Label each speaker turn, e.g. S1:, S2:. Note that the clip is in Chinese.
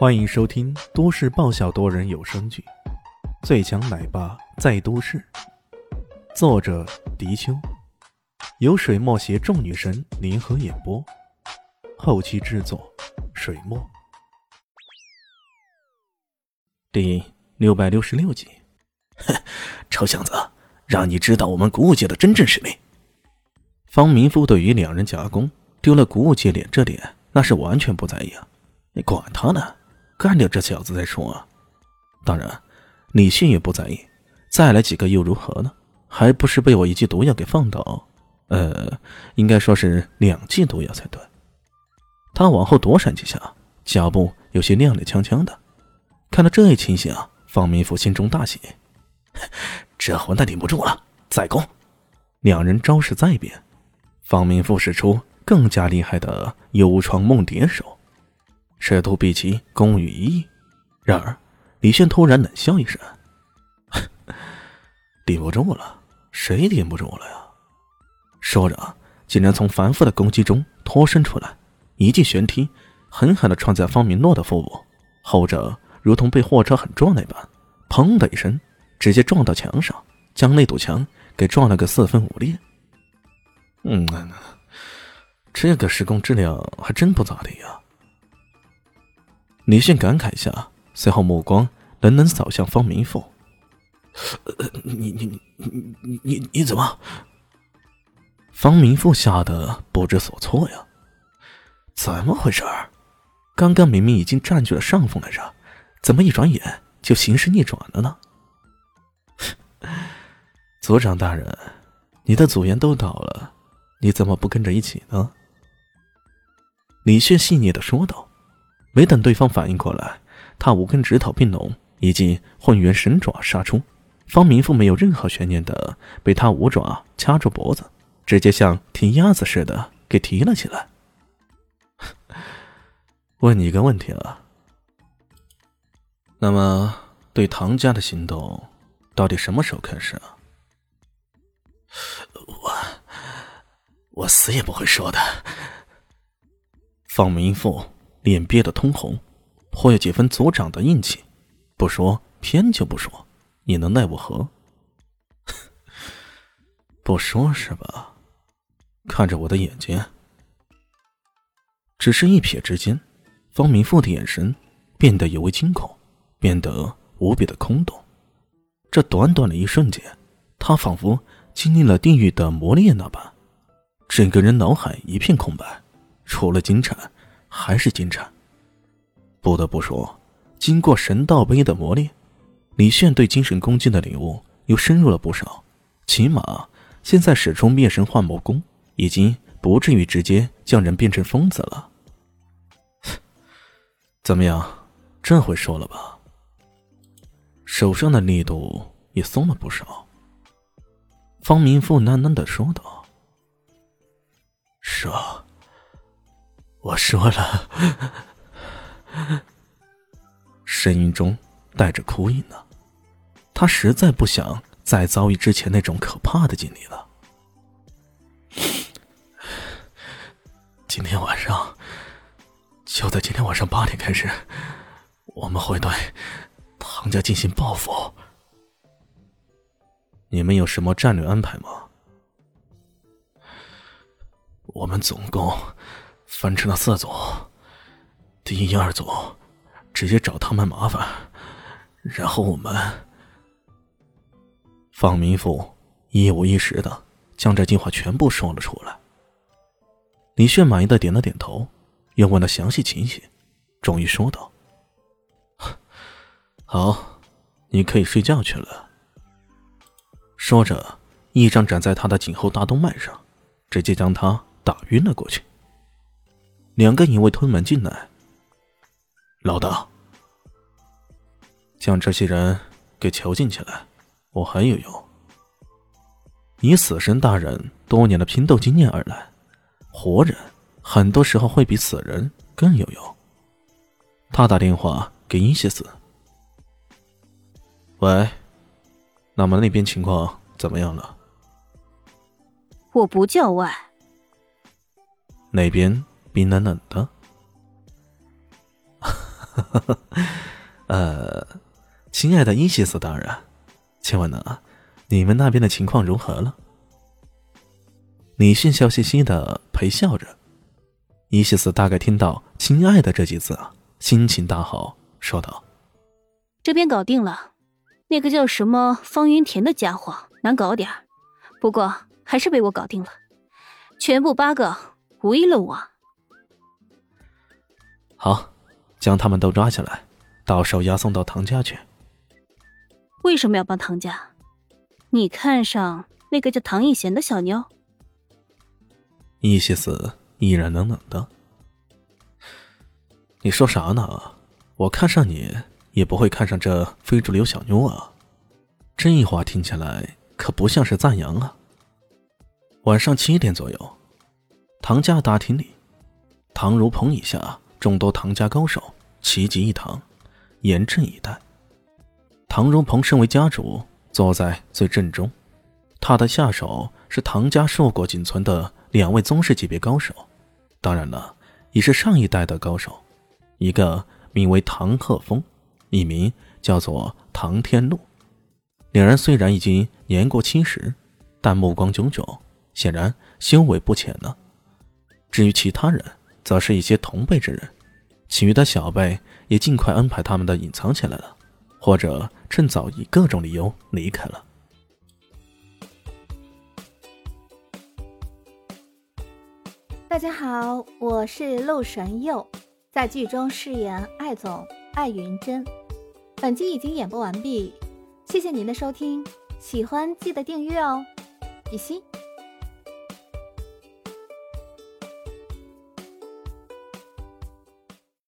S1: 欢迎收听都市爆笑多人有声剧《最强奶爸在都市》，作者：迪秋，由水墨携众女神联合演播，后期制作：水墨。第六百六十六集，
S2: 哼，臭小子，让你知道我们古武界的真正实力。
S1: 方明夫对于两人夹攻丢了古武界脸这点，那是完全不在意啊！你管他呢，干掉这小子再说啊！当然，李信也不在意，再来几个又如何呢？还不是被我一剂毒药给放倒？呃，应该说是两剂毒药才对。他往后躲闪几下，脚步有些踉踉跄跄的。看到这一情形，方明富心中大喜，
S2: 这混蛋顶不住了，再攻！
S1: 两人招式再变。方明富使出更加厉害的幽窗梦蝶手，试图比其攻于一役。然而，李炫突然冷笑一声：“顶不住了，谁顶不住了呀？”说着，竟然从繁复的攻击中脱身出来，一记旋踢，狠狠的撞在方明诺的腹部。后者如同被货车狠撞那般，砰的一声，直接撞到墙上，将那堵墙给撞了个四分五裂。嗯，这个施工质量还真不咋地呀。李迅感慨下，随后目光冷冷扫向方明富：“
S2: 你你你你你你怎么？”
S1: 方明富吓得不知所措呀，怎么回事？刚刚明明已经占据了上风来着，怎么一转眼就形势逆转了呢？组长大人，你的组员都倒了。你怎么不跟着一起呢？李炫细腻的说道。没等对方反应过来，他五根指头并拢，以及混元神爪杀出。方明富没有任何悬念的被他五爪掐住脖子，直接像提鸭子似的给提了起来。问你一个问题啊，那么对唐家的行动，到底什么时候开始啊？
S2: 我。我死也不会说的。
S1: 方明富脸憋得通红，颇有几分组长的硬气。不说偏就不说，你能奈我何？不说是吧？看着我的眼睛。只是一瞥之间，方明富的眼神变得尤为惊恐，变得无比的空洞。这短短的一瞬间，他仿佛经历了地狱的磨练那般。整个人脑海一片空白，除了金蝉，还是金蝉。不得不说，经过神道碑的磨练，李炫对精神攻击的领悟又深入了不少。起码现在使出灭神幻魔功，已经不至于直接将人变成疯子了。怎么样，这回说了吧？手上的力度也松了不少。方明富喃喃的说道。
S2: 说，我说了，
S1: 声音中带着哭音呢。他实在不想再遭遇之前那种可怕的经历了。
S2: 今天晚上，就在今天晚上八点开始，我们会对唐家进行报复。
S1: 你们有什么战略安排吗？
S2: 我们总共分成了四组，第一、二组直接找他们麻烦，然后我们
S1: 方明富一五一十的将这计划全部说了出来。李炫满意的点了点头，又问了详细情形，终于说道：“好，你可以睡觉去了。”说着，一掌斩在他的颈后大动脉上，直接将他。打晕了过去。两个影卫推门进来，
S2: 老大，
S1: 将这些人给囚禁起来。我很有用。以死神大人多年的拼斗经验而来，活人很多时候会比死人更有用。他打电话给伊西斯：“喂，那么那边情况怎么样了？”
S3: 我不叫外。
S1: 那边冰冷冷的，呃，亲爱的伊西斯大人，请问呢，你们那边的情况如何了？李迅笑嘻嘻的陪笑着。伊西斯大概听到“亲爱的”这几字啊，心情大好，说道：“
S3: 这边搞定了，那个叫什么方云田的家伙难搞点不过还是被我搞定了，全部八个无一漏网。”
S1: 好，将他们都抓起来，到时候押送到唐家去。
S3: 为什么要帮唐家？你看上那个叫唐艺贤的小妞？
S1: 伊西斯。依然冷冷的，你说啥呢？我看上你也不会看上这非主流小妞啊！这话听起来可不像是赞扬啊。晚上七点左右，唐家大厅里，唐如鹏以下众多唐家高手齐集一堂，严阵以待。唐如鹏身为家主，坐在最正中，他的下手是唐家硕果仅存的两位宗师级别高手。当然了，也是上一代的高手，一个名为唐鹤峰，一名叫做唐天禄。两人虽然已经年过七十，但目光炯炯，显然修为不浅呢。至于其他人，则是一些同辈之人，其余的小辈也尽快安排他们的隐藏起来了，或者趁早以各种理由离开了。
S4: 大家好，我是陆神佑，在剧中饰演艾总艾云珍。本集已经演播完毕，谢谢您的收听，喜欢记得订阅哦，比心。